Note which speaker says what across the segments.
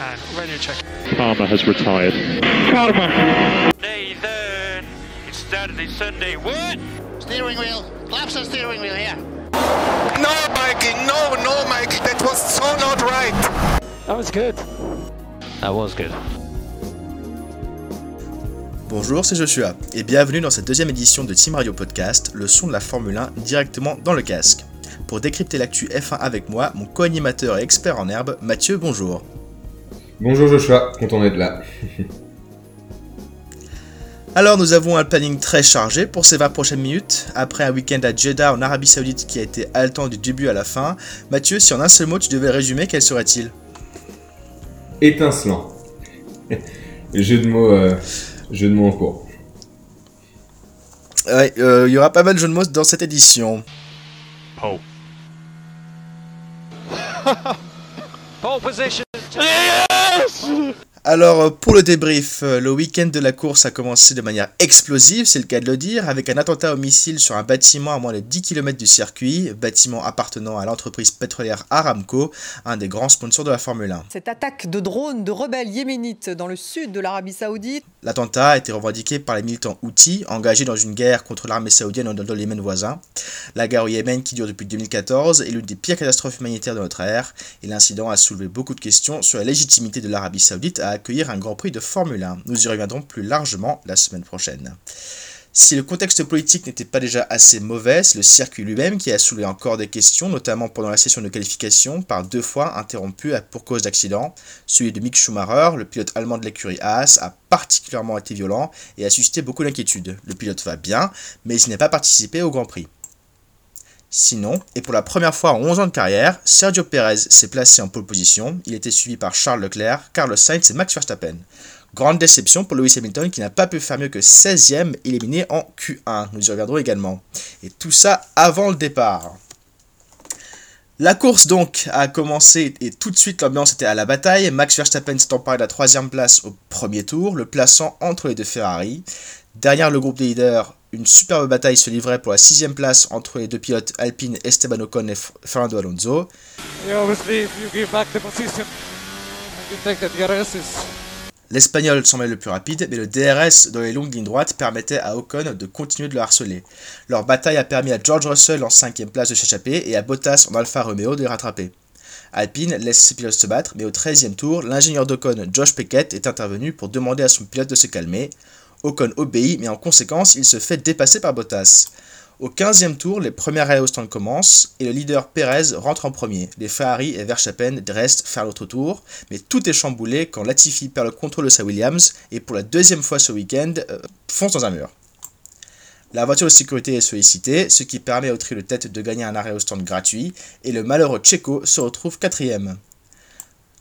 Speaker 1: And radio check?
Speaker 2: Palmer has retired.
Speaker 1: Nathan! It's Saturday, Sunday. What?
Speaker 3: Steering wheel. Flaps on steering wheel here.
Speaker 4: No, Mikey, no, no, Mikey, that was so not right.
Speaker 5: That was good.
Speaker 6: That was good.
Speaker 7: Bonjour, c'est Joshua et bienvenue dans cette deuxième édition de Team Radio Podcast, le son de la Formule 1 directement dans le casque. Pour décrypter l'actu F1 avec moi, mon co-animateur et expert en herbe, Mathieu, bonjour.
Speaker 8: Bonjour Joshua, content d'être là.
Speaker 7: Alors nous avons un planning très chargé pour ces 20 prochaines minutes. Après un week-end à Jeddah en Arabie Saoudite qui a été haletant du début à la fin, Mathieu, si en un seul mot tu devais résumer, quel serait-il?
Speaker 8: Étincelant. jeu de mots, euh, jeu de mots en cours.
Speaker 7: Ouais, euh, il y aura pas mal de jeux de mots dans cette édition.
Speaker 1: Pole.
Speaker 6: Pole position. 这是。
Speaker 7: Alors euh, pour le débrief, euh, le week-end de la course a commencé de manière explosive, c'est le cas de le dire, avec un attentat au missile sur un bâtiment à moins de 10 km du circuit, bâtiment appartenant à l'entreprise pétrolière Aramco, un des grands sponsors de la Formule 1.
Speaker 9: Cette attaque de drones de rebelles yéménites dans le sud de l'Arabie Saoudite.
Speaker 7: L'attentat a été revendiqué par les militants Houthis, engagés dans une guerre contre l'armée saoudienne dans le Yémen voisin. La guerre au Yémen qui dure depuis 2014 est l'une des pires catastrophes humanitaires de notre ère, et l'incident a soulevé beaucoup de questions sur la légitimité de l'Arabie Saoudite à accueillir un Grand Prix de Formule 1. Nous y reviendrons plus largement la semaine prochaine. Si le contexte politique n'était pas déjà assez mauvais, c'est le circuit lui-même qui a soulevé encore des questions, notamment pendant la session de qualification, par deux fois interrompue pour cause d'accident. Celui de Mick Schumacher, le pilote allemand de l'écurie Haas, a particulièrement été violent et a suscité beaucoup d'inquiétudes. Le pilote va bien, mais il n'a pas participé au Grand Prix. Sinon, et pour la première fois en 11 ans de carrière, Sergio Perez s'est placé en pole position. Il était suivi par Charles Leclerc, Carlos Sainz et Max Verstappen. Grande déception pour Lewis Hamilton qui n'a pas pu faire mieux que 16ème, éliminé en Q1. Nous y reviendrons également. Et tout ça avant le départ. La course donc a commencé et tout de suite l'ambiance était à la bataille. Max Verstappen s'est emparé de la troisième place au premier tour, le plaçant entre les deux Ferrari. Derrière le groupe des leaders, une superbe bataille se livrait pour la sixième place entre les deux pilotes Alpine Esteban Ocon et Fernando Alonso. L'Espagnol semblait le plus rapide, mais le DRS dans les longues lignes droites permettait à Ocon de continuer de le harceler. Leur bataille a permis à George Russell en cinquième place de s'échapper et à Bottas en Alfa Romeo de les rattraper. Alpine laisse ses pilotes se battre, mais au 13e tour, l'ingénieur d'Ocon, Josh Peckett, est intervenu pour demander à son pilote de se calmer. Ocon obéit, mais en conséquence, il se fait dépasser par Bottas. Au 15e tour, les premiers arrêts au stand commencent et le leader Perez rentre en premier. Les Ferrari et Verstappen restent faire l'autre tour, mais tout est chamboulé quand Latifi perd le contrôle de sa Williams et pour la deuxième fois ce week-end euh, fonce dans un mur. La voiture de sécurité est sollicitée, ce qui permet au trio de tête de gagner un arrêt au stand gratuit, et le malheureux Checo se retrouve quatrième.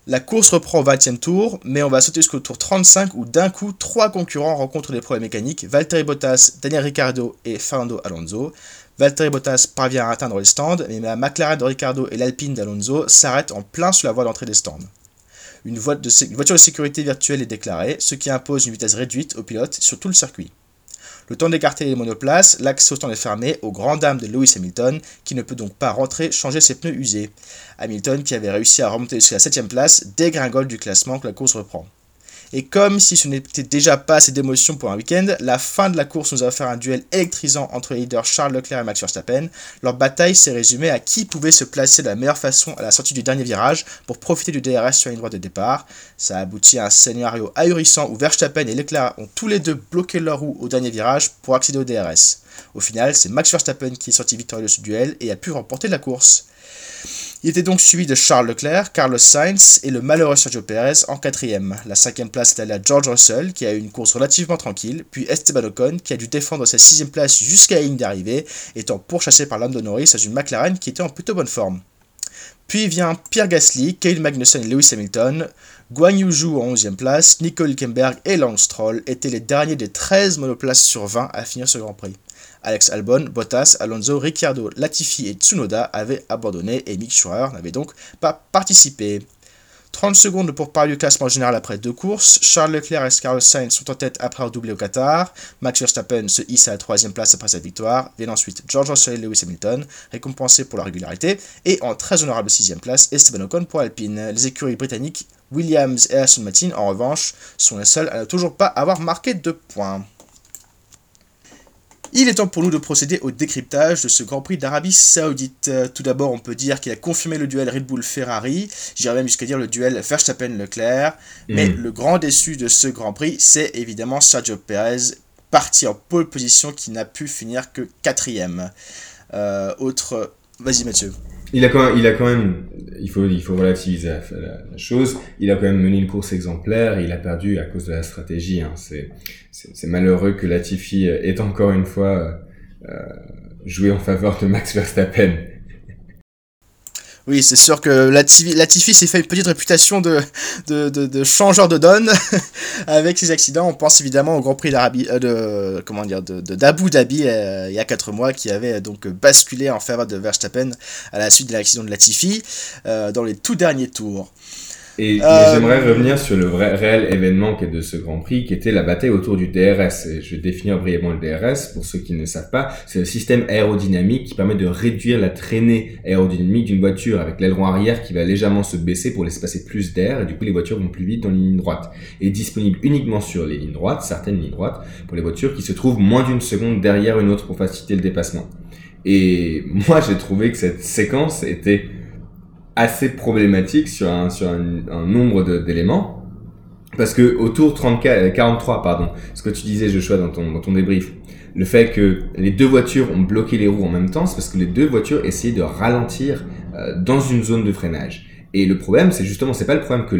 Speaker 7: La course reprend au 20e tour, mais on va sauter jusqu'au tour 35 où d'un coup, trois concurrents rencontrent des problèmes mécaniques, Valtteri Bottas, Daniel Ricciardo et Fernando Alonso. Valtteri Bottas parvient à atteindre les stands, mais la McLaren de Ricciardo et l'Alpine d'Alonso s'arrêtent en plein sur la voie d'entrée des stands. Une, voiture de sécurité virtuelle est déclarée, ce qui impose une vitesse réduite aux pilotes sur tout le circuit. Le temps d'écarter les monoplaces, l'axe au stand est fermé aux grandes dames de Lewis Hamilton, qui ne peut donc pas rentrer changer ses pneus usés. Hamilton, qui avait réussi à remonter jusqu'à la 7ème place, dégringole du classement que la course reprend. Et comme si ce n'était déjà pas assez d'émotion pour un week-end, la fin de la course nous a offert un duel électrisant entre les leaders Charles Leclerc et Max Verstappen. Leur bataille s'est résumée à qui pouvait se placer de la meilleure façon à la sortie du dernier virage pour profiter du DRS sur une droite de départ. Ça a abouti à un scénario ahurissant où Verstappen et Leclerc ont tous les deux bloqué leur roue au dernier virage pour accéder au DRS. Au final, c'est Max Verstappen qui est sorti victorieux de ce duel et a pu remporter la course. Il était donc suivi de Charles Leclerc, Carlos Sainz et le malheureux Sergio Perez en quatrième. La cinquième place est allée à George Russell, qui a eu une course relativement tranquille, puis Esteban Ocon, qui a dû défendre sa sixième place jusqu'à la ligne d'arrivée, étant pourchassé par Lando Norris dans une McLaren qui était en plutôt bonne forme. Puis vient Pierre Gasly, Kyle Magnussen et Lewis Hamilton. Guan Yu en 11e place, Nico Hülkenberg et Lance Stroll étaient les derniers des 13 monoplaces sur 20 à finir ce Grand Prix. Alex Albon, Bottas, Alonso, Ricciardo, Latifi et Tsunoda avaient abandonné et Mick Schumacher n'avait donc pas participé. 30 secondes pour parler du classement général après deux courses. Charles Leclerc et Carlos Sainz sont en tête après avoir doublé au Qatar. Max Verstappen se hisse à la troisième place après sa victoire. Viennent ensuite George Russell et Lewis Hamilton, récompensés pour leur régularité. Et en très honorable sixième place, Esteban Ocon pour Alpine. Les écuries britanniques Williams et Aston Martin, en revanche, sont les seuls à ne toujours pas avoir marqué de points. Il est temps pour nous de procéder au décryptage de ce Grand Prix d'Arabie Saoudite. Euh, Tout d'abord, on peut dire qu'il a confirmé le duel Red Bull-Ferrari, j'irais même jusqu'à dire le duel Verstappen-Leclerc, mais
Speaker 8: Mm.
Speaker 7: le grand déçu de ce Grand Prix, c'est évidemment Sergio Perez, parti en pole position qui n'a pu finir que quatrième. Euh, autre... Vas-y Mathieu.
Speaker 8: Il a quand même, il a quand même, il faut, il faut relativiser la, chose. Il a quand même mené une course exemplaire et il a perdu à cause de la stratégie. hein. C'est, c'est, c'est malheureux que Latifi ait encore une fois euh, joué en faveur de Max Verstappen.
Speaker 7: Oui, c'est sûr que Latifi, Latifi s'est fait une petite réputation de, changeur de donne avec ses accidents. On pense évidemment au Grand Prix d'Arabie, euh, de comment dire, d'Abu Dhabi euh, il y a 4 mois qui avait euh, donc basculé en faveur de Verstappen à la suite de l'accident de Latifi euh, dans les tout derniers tours.
Speaker 8: Et
Speaker 7: Euh,
Speaker 8: j'aimerais revenir sur le vrai, réel événement qui est de ce Grand Prix, qui était la bataille autour du DRS. Et je vais définir brièvement le DRS pour ceux qui ne savent pas. C'est le système aérodynamique qui permet de réduire la traînée aérodynamique d'une voiture avec l'aileron arrière qui va légèrement se baisser pour laisser passer plus d'air et du coup les voitures vont plus vite dans les lignes droites. Et disponible uniquement sur les lignes droites, certaines lignes droites, pour les voitures qui se trouvent moins d'une seconde derrière une autre pour faciliter le dépassement. Et moi j'ai trouvé que cette séquence était assez problématique sur un, nombre d'éléments. Parce que au tour 34, euh, 43, pardon, ce que tu disais Joshua dans ton, dans ton débrief, le fait que les deux voitures ont bloqué les roues en même temps, c'est parce que les deux voitures essayaient de ralentir euh, dans une zone de freinage. Et le problème, c'est justement, c'est pas le problème que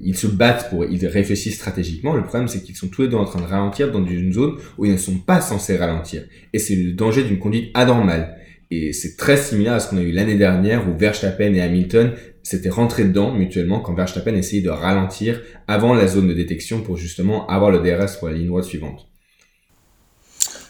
Speaker 8: ils se battent pour, ils réfléchissent stratégiquement. Le problème, c'est qu'ils sont tous les deux en train de ralentir dans une zone où ils ne sont pas censés ralentir. Et c'est le danger d'une conduite anormale. Et c'est très similaire à ce qu'on a eu l'année dernière où Verstappen et Hamilton s'étaient rentrés dedans mutuellement quand Verstappen essayait de ralentir avant la zone de détection pour justement avoir le DRS pour la ligne droite suivante.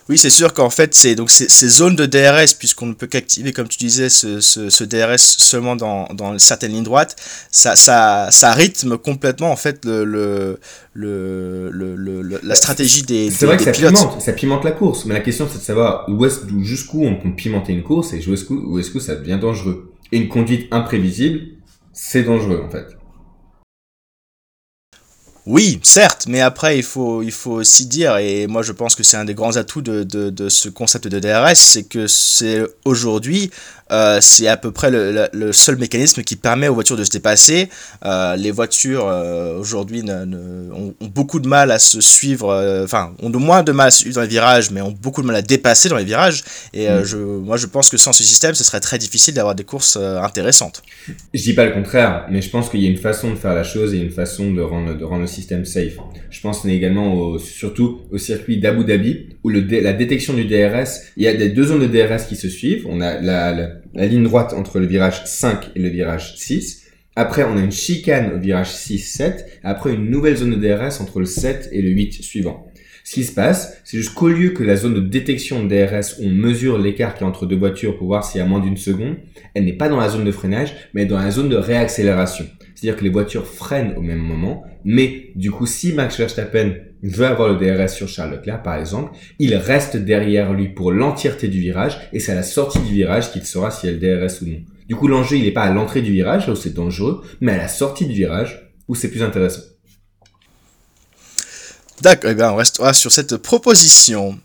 Speaker 7: Oui, c'est sûr qu'en fait, c'est donc ces, zones de DRS, puisqu'on ne peut qu'activer, comme tu disais, ce, ce, ce DRS seulement dans, dans certaines lignes droites, ça, ça, ça rythme complètement en fait le, le, le, le, la stratégie des,
Speaker 8: C'est
Speaker 7: des-
Speaker 8: vrai que
Speaker 7: des
Speaker 8: ça
Speaker 7: pilotes.
Speaker 8: pimente, ça pimente la course, mais la question c'est de savoir où est-ce, d'où- jusqu'où on peut pimenter une course et jusqu'où, où est-ce que ça devient dangereux. Et une conduite imprévisible, c'est dangereux en fait.
Speaker 7: Oui, certes, mais après il faut, il faut aussi dire, et moi je pense que c'est un des grands atouts de, de, de ce concept de DRS, c'est que c'est aujourd'hui, euh, c'est à peu près le, le- le seul mécanisme qui permet aux voitures de se dépasser. Euh, les voitures euh, aujourd'hui ne- ne- ont, ont beaucoup de mal à se suivre, euh, enfin ont de moins de mal à se suivre dans les virages, mais ont beaucoup de mal à dépasser dans les virages. Et euh,
Speaker 8: Mm.
Speaker 7: je, moi je pense que sans ce système, ce serait très difficile d'avoir des courses euh, intéressantes.
Speaker 8: Je dis pas le contraire, mais je pense qu'il y a une façon de faire la chose et une façon de rendre, de rendre le système safe. Je pense également au, surtout au circuit d'Abu Dhabi, où le, la détection du DRS, il y a des deux zones de DRS qui se suivent. On a la, la, la ligne droite entre le virage 5 et le virage 6. Après, on a une chicane au virage 6-7. Après, une nouvelle zone de DRS entre le 7 et le 8 suivant. Ce qui se passe, c'est juste qu'au lieu que la zone de détection de DRS, on mesure l'écart qui est entre deux voitures pour voir s'il y a moins d'une seconde, elle n'est pas dans la zone de freinage, mais dans la zone de réaccélération. C'est-à-dire que les voitures freinent au même moment, mais du coup, si Max Verstappen veut avoir le DRS sur Charles Leclerc, par exemple, il reste derrière lui pour l'entièreté du virage, et c'est à la sortie du virage qu'il saura s'il y a le DRS ou non. Du coup, l'enjeu, il n'est pas à l'entrée du virage, là où c'est dangereux, mais à la sortie du virage, où c'est plus intéressant.
Speaker 7: D'accord, eh bien, on restera sur cette proposition.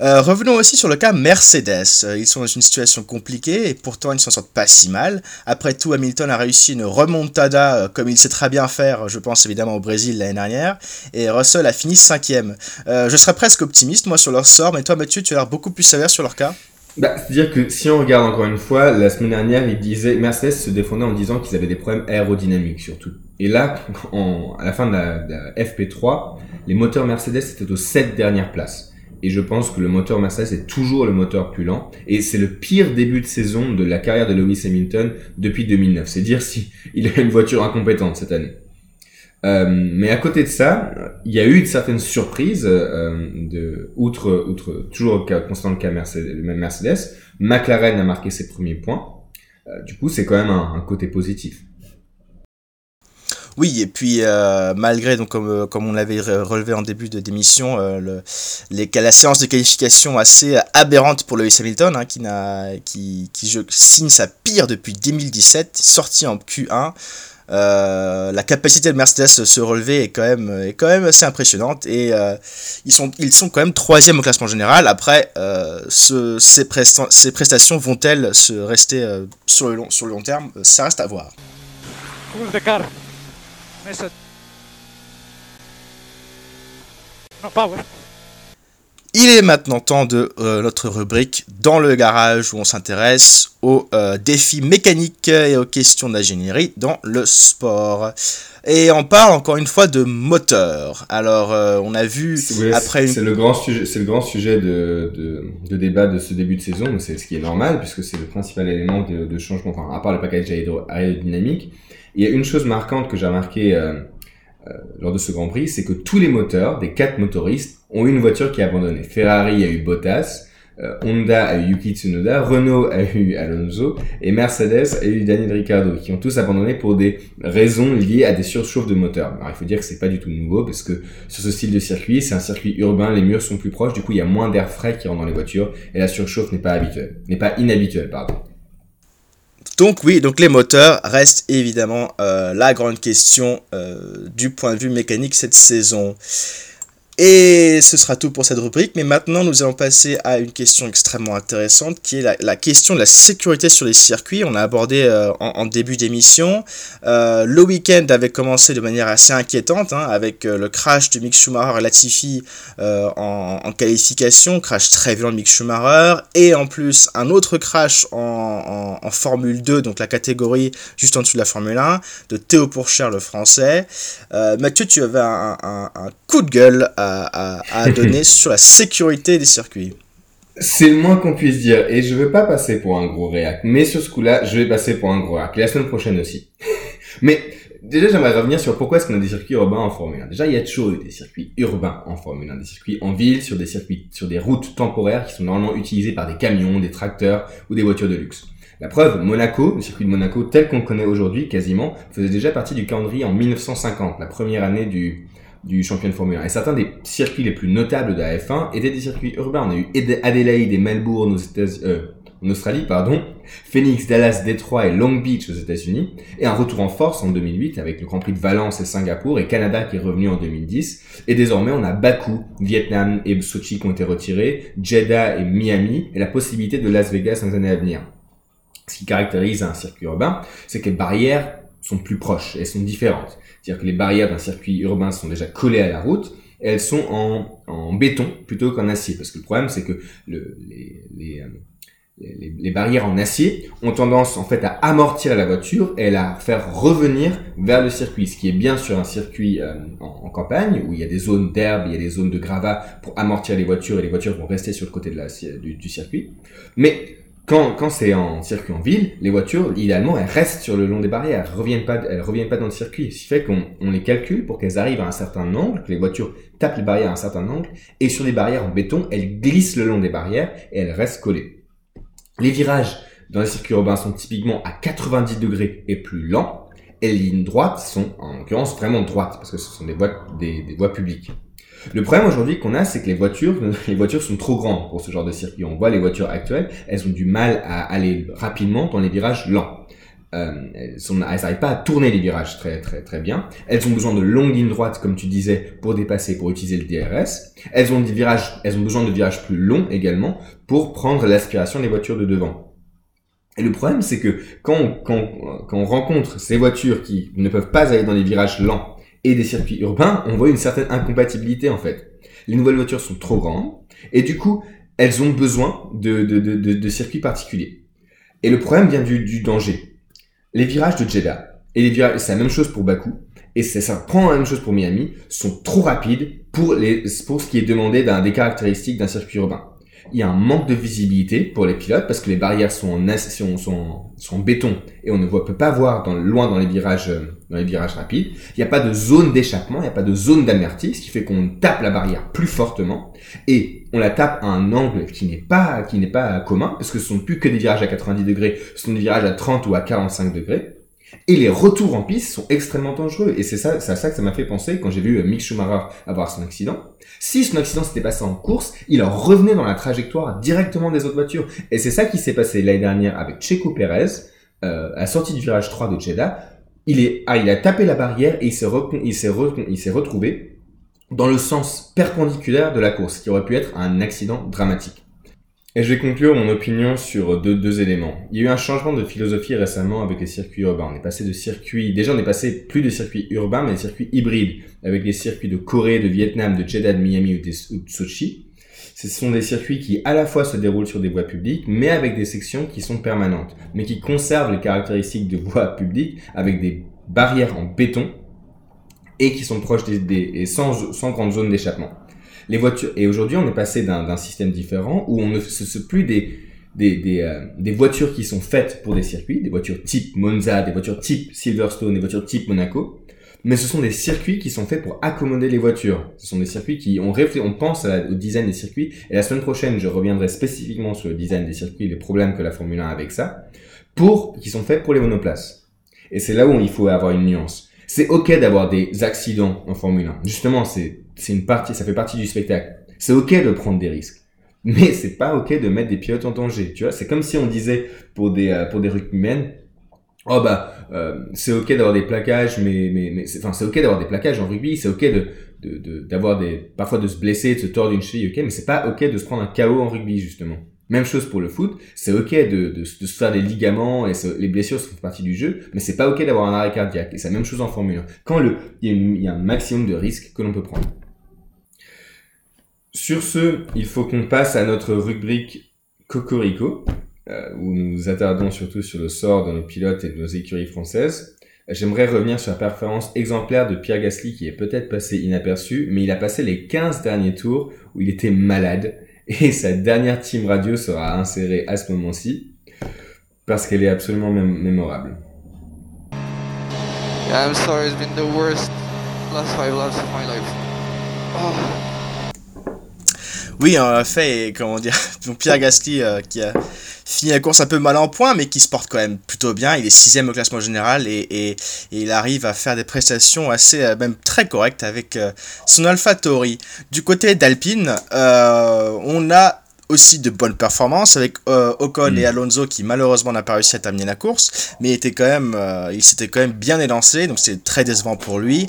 Speaker 7: Euh, revenons aussi sur le cas Mercedes. Euh, Ils sont dans une situation compliquée et pourtant ils ne s'en sortent pas si mal. Après tout, Hamilton a réussi une remontada euh, comme il sait très bien faire, je pense évidemment au Brésil l'année dernière, et Russell a fini cinquième. Je serais presque optimiste moi sur leur sort, mais toi Mathieu, tu as l'air beaucoup plus sévère sur leur cas.
Speaker 8: Bah, c'est-à-dire que si on regarde encore une fois, la semaine dernière, il disait, Mercedes se défendait en disant qu'ils avaient des problèmes aérodynamiques surtout. Et là, en, à la fin de la, de la FP3, les moteurs Mercedes étaient aux 7 dernières places. Et je pense que le moteur Mercedes est toujours le moteur plus lent. Et c'est le pire début de saison de la carrière de Lewis Hamilton depuis 2009. C'est dire si il a une voiture incompétente cette année. Euh, mais à côté de ça, il y a eu une certaine surprise, euh, de, outre, outre, toujours constant le cas Mercedes, le même Mercedes, McLaren a marqué ses premiers points. Euh, du coup, c'est quand même un, un côté positif.
Speaker 7: Oui, et puis euh, malgré, donc, comme, euh, comme on l'avait re- relevé en début de démission, euh, le, les, la séance de qualification assez aberrante pour Lewis Hamilton, hein, qui, qui, qui je, signe sa pire depuis 2017, sorti en Q1. Euh, la capacité de Mercedes de se relever est quand même, est quand même assez impressionnante et ils, sont, ils sont quand même troisième au classement général. Après, ce, ces, presta- ces prestations vont-elles se rester sur, le long, sur le long terme? Ça reste à voir.
Speaker 6: The car.
Speaker 7: Il est maintenant temps de euh, notre rubrique dans le garage où on s'intéresse aux euh, défis mécaniques et aux questions d'ingénierie dans le sport. Et on parle encore une fois de moteur. Alors euh, on a vu
Speaker 8: ouais,
Speaker 7: après
Speaker 8: c'est- c'est
Speaker 7: une...
Speaker 8: le grand sujet, c'est le grand sujet de, de, de débat de ce début de saison, mais c'est ce qui est normal puisque c'est le principal élément de, de changement, enfin, à part le package aéro- aérodynamique. Il y a une chose marquante que j'ai remarqué euh, euh, lors de ce Grand Prix, c'est que tous les moteurs des quatre motoristes ont eu une voiture qui a abandonné. Ferrari a eu Bottas, euh, Honda a eu Yuki Tsunoda, Renault a eu Alonso et Mercedes a eu Daniel Ricciardo, qui ont tous abandonné pour des raisons liées à des surchauffes de moteurs. Alors il faut dire que c'est pas du tout nouveau parce que sur ce style de circuit, c'est un circuit urbain, les murs sont plus proches, du coup il y a moins d'air frais qui rentre dans les voitures et la surchauffe n'est pas habituelle, n'est pas inhabituelle, pardon.
Speaker 7: Donc oui, donc les moteurs restent évidemment euh, la grande question euh, du point de vue mécanique cette saison. Et ce sera tout pour cette rubrique, mais maintenant nous allons passer à une question extrêmement intéressante qui est la, question de la sécurité sur les circuits. On a abordé euh, en, début d'émission. Euh, le week-end avait commencé de manière assez inquiétante hein, avec euh, le crash de Mick Schumacher et Latifi en, en qualification, crash très violent de Mick Schumacher, et en plus un autre crash en, Formule 2, donc la catégorie juste en dessous de la Formule 1, de Théo Pourchère le français. Mathieu, tu avais un, un- un coup de gueule à, à- à donner sur la sécurité des circuits.
Speaker 8: C'est le moins qu'on puisse dire, et je veux pas passer pour un gros réac, mais sur ce coup-là, je vais passer pour un gros réac, et la semaine prochaine aussi. mais déjà, j'aimerais revenir sur pourquoi est-ce qu'on a des circuits urbains en Formule 1. Déjà, il y a toujours eu des circuits urbains en Formule 1, des circuits en ville, sur des circuits, sur des routes temporaires qui sont normalement utilisées par des camions, des tracteurs ou des voitures de luxe. La preuve, Monaco, le circuit de Monaco tel qu'on le connaît aujourd'hui quasiment, faisait déjà partie du calendrier en 1950, la première année du, du champion de Formule 1. Et certains des circuits les plus notables de la F1 étaient des circuits urbains. On a eu Adelaide et Melbourne aux États euh, en Australie, pardon, Phoenix, Dallas, Détroit et Long Beach aux États-Unis, et un retour en force en 2008 avec le Grand Prix de Valence et Singapour, et Canada qui est revenu en 2010. Et désormais, on a Bakou, Vietnam et Sochi qui ont été retirés, Jeddah et Miami, et la possibilité de Las Vegas dans les années à venir. Ce qui caractérise un circuit urbain, c'est que les barrières sont plus proches, elles sont différentes. C'est-à-dire que les barrières d'un circuit urbain sont déjà collées à la route, elles sont en, béton plutôt qu'en acier. Parce que le problème, c'est que euh, les, barrières en acier ont tendance en fait à amortir la voiture et à la faire revenir vers le circuit. Ce qui est bien sur un circuit euh, en, campagne où il y a des zones d'herbe, il y a des zones de gravat pour amortir les voitures et les voitures vont rester sur le côté du, du circuit. Mais quand, quand c'est en circuit en ville, les voitures, idéalement, elles restent sur le long des barrières, elles reviennent pas, elles reviennent pas dans le circuit. Ce qui fait qu'on on les calcule pour qu'elles arrivent à un certain angle, que les voitures tapent les barrières à un certain angle, et sur les barrières en béton, elles glissent le long des barrières et elles restent collées. Les virages dans les circuits urbains sont typiquement à 90 degrés et plus lents, et les lignes droites sont, en l'occurrence, vraiment droites, parce que ce sont des voies, des, des voies publiques. Le problème aujourd'hui qu'on a, c'est que les voitures, les voitures sont trop grandes pour ce genre de circuit. On voit les voitures actuelles, elles ont du mal à aller rapidement dans les virages lents. Euh, elles n'arrivent pas à tourner les virages très très très bien. Elles ont besoin de longues lignes droites, comme tu disais, pour dépasser, pour utiliser le DRS. Elles ont des virages, elles ont besoin de virages plus longs également pour prendre l'aspiration des voitures de devant. Et le problème, c'est que quand quand, quand on rencontre ces voitures qui ne peuvent pas aller dans les virages lents et des circuits urbains, on voit une certaine incompatibilité en fait. Les nouvelles voitures sont trop grandes et du coup, elles ont besoin de, de, de, circuits particuliers. Et le problème vient du, du danger. Les virages de Jeddah et les virages, c'est la même chose pour Bakou et c'est ça prend la même chose pour Miami, sont trop rapides pour les pour ce qui est demandé d'un des caractéristiques d'un circuit urbain il y a un manque de visibilité pour les pilotes parce que les barrières sont en, en béton et on ne voit, peut pas voir dans, loin dans les virages, euh, rapides. Il n'y a pas de zone d'échappement, il n'y a pas de zone d'amertie, ce qui fait qu'on tape la barrière plus fortement et on la tape à un angle qui n'est pas, qui n'est pas commun parce que ce sont plus que des virages à 90 degrés, ce sont des virages à 30 ou à 45 degrés. Et les retours en piste sont extrêmement dangereux. Et c'est ça, c'est à ça que ça m'a fait penser quand j'ai vu euh, Mick Schumacher avoir son accident. Si son accident s'était passé en course, il en revenait dans la trajectoire directement des autres voitures. Et c'est ça qui s'est passé l'année dernière avec Checo Pérez, euh, à la sortie du virage 3 de Jeddah. Ah, il a tapé la barrière et il s'est, il s'est, il s'est retrouvé dans le sens perpendiculaire de la course, qui aurait pu être un accident dramatique. Et je vais conclure mon opinion sur deux, éléments. Il y a eu un changement de philosophie récemment avec les circuits urbains. On est passé de circuits, déjà on est passé plus de circuits urbains, mais des circuits hybrides, avec les circuits de Corée, de Vietnam, de Jeddah, de Miami ou de, Sochi. Ce sont des circuits qui à la fois se déroulent sur des voies publiques, mais avec des sections qui sont permanentes, mais qui conservent les caractéristiques de voies publiques avec des barrières en béton et qui sont proches des, des et sans, sans grande d'échappement. Les voitures et aujourd'hui on est passé d'un système différent où on ne sont plus des des, des, euh, des voitures qui sont faites pour des circuits, des voitures type Monza, des voitures type Silverstone, des voitures type Monaco, mais ce sont des circuits qui sont faits pour accommoder les voitures. Ce sont des circuits qui on on pense au design des circuits et la semaine prochaine je reviendrai spécifiquement sur le design des circuits, les problèmes que la Formule 1 a avec ça, pour qui sont faits pour les monoplaces. Et c'est là où il faut avoir une nuance. C'est ok d'avoir des accidents en Formule 1. Justement, c'est c'est une partie, ça fait partie du spectacle. C'est ok de prendre des risques. Mais c'est pas ok de mettre des pilotes en danger. Tu vois, c'est comme si on disait pour des euh, pour des rugbymen, oh bah euh, c'est ok d'avoir des plaquages, mais mais enfin c'est ok d'avoir des plaquages en rugby, c'est ok de de- de- d'avoir des parfois de se blesser, de se tordre une cheville, ok, mais c'est pas ok de se prendre un KO en rugby justement. Même chose pour le foot, c'est ok de, se faire des ligaments et les blessures font partie du jeu, mais c'est pas ok d'avoir un arrêt cardiaque. Et c'est la même chose en Formule 1. Quand il y a un maximum de risques que l'on peut prendre. Sur ce, il faut qu'on passe à notre rubrique Cocorico, euh, où nous nous attardons surtout sur le sort de nos pilotes et de nos écuries françaises. J'aimerais revenir sur la performance exemplaire de Pierre Gasly qui est peut-être passé inaperçu, mais il a passé les 15 derniers tours où il était malade et sa dernière team radio sera insérée à ce moment-ci parce qu'elle est absolument mém- mémorable.
Speaker 2: Laps.
Speaker 7: Oui, en fait, et comment dire, donc Pierre Gasly euh, qui a fini la course un peu mal en point, mais qui se porte quand même plutôt bien. Il est sixième au classement général et, et, et il arrive à faire des prestations assez, euh, même très correctes avec euh, son Alpha Tauri. Du côté d'Alpine, euh, on a aussi de bonnes performances avec euh, Ocon et Alonso qui malheureusement n'a pas réussi à terminer la course mais était quand même euh, il s'était quand même bien élancé donc c'est très décevant pour lui.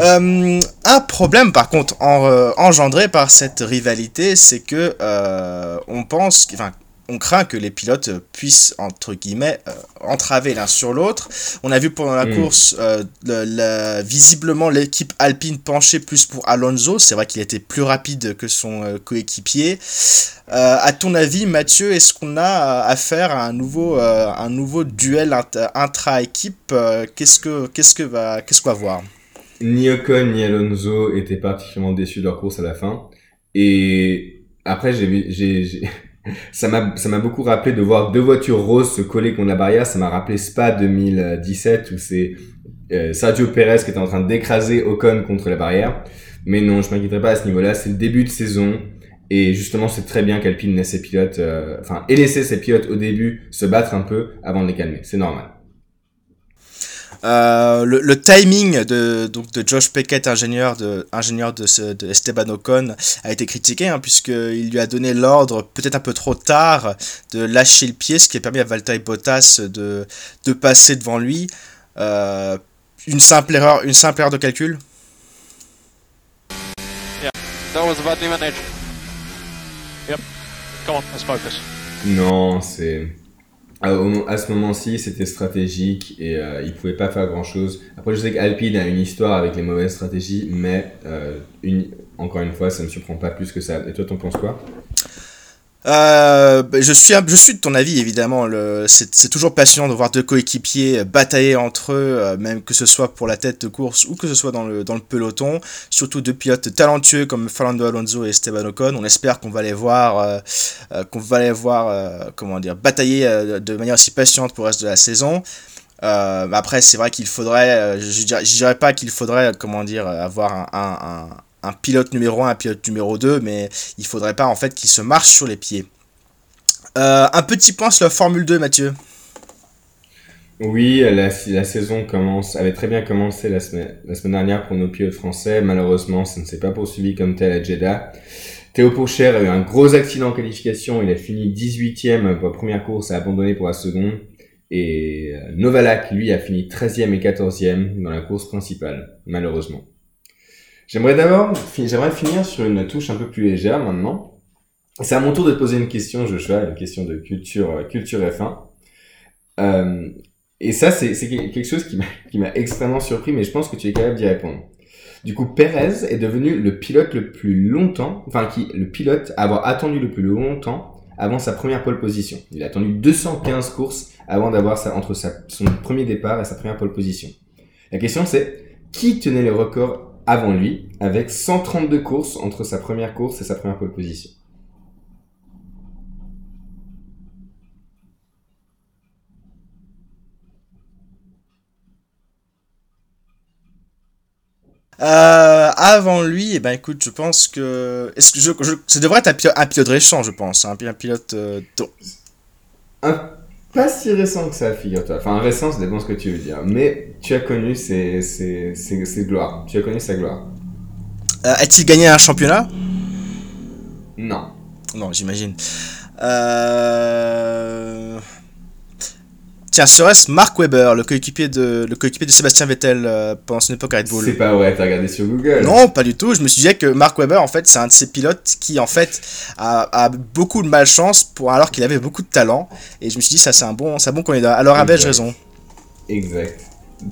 Speaker 7: Euh, un problème par contre en- euh, engendré par cette rivalité, c'est que on pense, enfin, on craint que les pilotes puissent entre guillemets euh, entraver l'un sur l'autre. On a vu pendant la
Speaker 8: Mm.
Speaker 7: course, euh, le- visiblement l'équipe Alpine penchait plus pour Alonso. C'est vrai qu'il était plus rapide que son euh, coéquipier. À ton avis, Mathieu, est-ce qu'on a affaire à un nouveau, un nouveau duel int- intra-équipe Qu'est-ce que, qu'est-ce que va, qu'est-ce qu'on va voir?
Speaker 8: Ni Ocon ni Alonso étaient particulièrement déçus de leur course à la fin. Et après, j'ai, vu- j'ai, j'ai- ça m'a, ça m'a beaucoup rappelé de voir deux voitures roses se coller contre la barrière. Ça m'a rappelé Spa 2017 où c'est euh, Sergio Perez qui était en train d'écraser Ocon contre la barrière. Mais non, je m'inquiéterai pas à ce niveau-là. C'est le début de saison. Et justement, c'est très bien qu'Alpine laisse ses pilotes, euh, enfin, ait laissé ses pilotes au début se battre un peu avant de les calmer. C'est normal.
Speaker 7: Euh, le, le timing de, donc de Josh Peckett, ingénieur de, ingénieur de, ce- de Esteban Ocon, a été critiqué, hein, puisqu'il lui a donné l'ordre, peut-être un peu trop tard, de lâcher le pied, ce qui a permis à Valtteri Bottas de, de passer devant lui. Euh, une, simple erreur, une simple erreur de calcul?
Speaker 1: That was badly managed. Yep. Come on, let's focus.
Speaker 8: Non, c'est à, au- à ce moment-ci, c'était stratégique et euh, il pouvait pas faire grand-chose. Après, je sais qu'Alpine a une histoire avec les mauvaises stratégies, mais euh, une- encore une fois, ça me surprend pas plus que ça. Et toi, t'en penses quoi?
Speaker 7: Euh, je, suis, je suis de ton avis, évidemment. C'est toujours passionnant de voir deux coéquipiers batailler entre eux, euh, même que ce soit pour la tête de course ou que ce soit dans le, dans le peloton. Surtout deux pilotes talentueux comme Fernando Alonso et Esteban Ocon. On espère qu'on va les voir, euh, euh, qu'on va les voir euh, comment dire, batailler euh, de manière aussi patiente pour le reste de la saison. Euh, après, c'est vrai qu'il faudrait, euh, je, dirais, dirais pas qu'il faudrait, comment dire, avoir un- un pilote numéro 1, un pilote numéro 2, mais il faudrait pas en fait qu'ils se marchent sur les pieds. Euh, un petit point sur la Formule 2, Mathieu.
Speaker 8: Oui, la, saison commence, avait très bien commencé la semaine, dernière pour nos pilotes français. Malheureusement, ça ne s'est pas poursuivi comme tel à Jeddah. Théo Pourcher a eu un gros accident en qualification. Il a fini 18ème pour la première course, a abandonné pour la seconde. Et euh, Novalak, lui, a fini 13e et 14e dans la course principale, malheureusement. J'aimerais d'abord, j'aimerais finir sur une touche un peu plus légère maintenant. C'est à mon tour de te poser une question, Joshua, une question de culture, euh, culture F1. Euh, et ça, c'est quelque chose qui m'a extrêmement surpris, mais je pense que tu es capable d'y répondre. Du coup, Perez est devenu le pilote le plus longtemps, enfin, qui, le pilote à avoir attendu le plus longtemps avant sa première pole position. Il a attendu 215 courses avant d'avoir entre sa, son premier départ et sa première pole position. La question c'est, qui tenait le record avant lui avec 132 courses entre sa première course et sa première pole position
Speaker 7: Euh, avant lui, eh ben écoute, je pense que, est-ce que je, je, ça devrait être un pilote, un pilote récent, je pense, hein, un pilote. Euh,
Speaker 8: un, pas si récent que ça, figure-toi. Enfin, récent, ça dépend ce que tu veux dire. Mais tu as connu ses, ses, ses, ses gloires. Tu as connu sa gloire.
Speaker 7: Euh, A-t-il gagné un championnat?
Speaker 8: Non.
Speaker 7: Non, j'imagine. Euh... Tiens, serait-ce Mark Webber, le coéquipier de, le coéquipier de Sébastien Vettel euh, pendant son époque à Red Bull?
Speaker 8: C'est pas vrai, t'as regardé sur Google
Speaker 7: Non, pas du tout. Je me suis dit que Mark Webber, en fait, c'est un de ces pilotes qui, en fait, a, a beaucoup de malchance pour, alors qu'il avait beaucoup de talent. Et je me suis dit, ça, c'est un bon, c'est un bon candidat. Alors, avais-je raison
Speaker 8: Exact.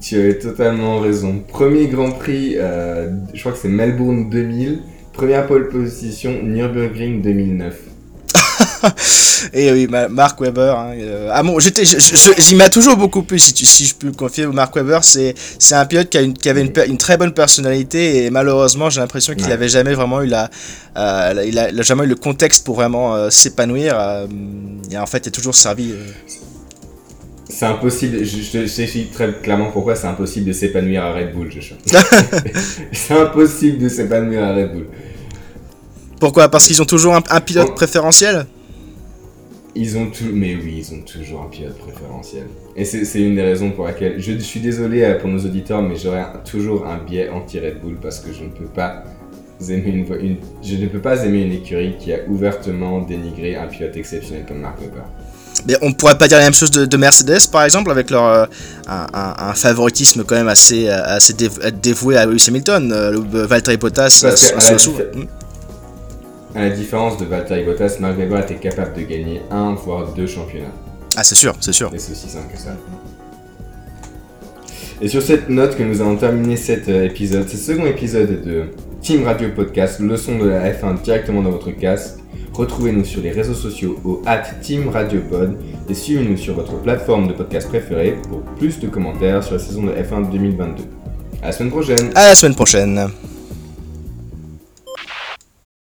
Speaker 8: Tu avais totalement raison. Premier Grand Prix, euh, je crois que c'est Melbourne 2000. Première pole position, Nürburgring 2009.
Speaker 7: Et oui, Mark Webber. Hein, euh, ah bon, j'y m'a toujours beaucoup plu, si, tu, si je peux me confier. Mark Webber, c'est, un pilote qui, a une, qui avait une, une, très bonne personnalité et malheureusement, j'ai l'impression qu'il n'avait jamais vraiment eu la, euh, il, a, il a jamais eu le contexte pour vraiment euh, s'épanouir. Euh, et en fait, il a toujours servi.
Speaker 8: C'est impossible, je, je sais très clairement pourquoi c'est impossible de s'épanouir à Red Bull, je C'est impossible de s'épanouir à Red Bull.
Speaker 7: Pourquoi? Parce qu'ils ont toujours un, un pilote préférentiel?
Speaker 8: Ils ont tout, mais oui, ils ont toujours un pilote préférentiel. Et c'est une des raisons pour laquelle je, je suis désolé euh, pour nos auditeurs, mais j'aurai toujours un biais anti-Red Bull parce que je ne peux pas aimer une, une, je ne peux pas aimer une écurie qui a ouvertement dénigré un pilote exceptionnel comme Mark Webber.
Speaker 7: Mais on pourrait pas dire la même chose de, de Mercedes par exemple avec leur euh, un, un, un, favoritisme quand même assez assez dévoué à Lewis Hamilton, euh, Valtteri Bottas
Speaker 8: sous, à la différence de Valtteri Bottas, Mark Webber était capable de gagner un voire deux championnats.
Speaker 7: Ah c'est sûr, c'est sûr.
Speaker 8: Et c'est aussi simple que ça. Et sur cette note que nous allons terminer cet épisode, ce second épisode de Team Radio Podcast, leçon de la F1 directement dans votre casque. Retrouvez-nous sur les réseaux sociaux au at Team Radio Pod et suivez-nous sur votre plateforme de podcast préférée pour plus de commentaires sur la saison de F1 2022. À la semaine prochaine
Speaker 7: À la semaine prochaine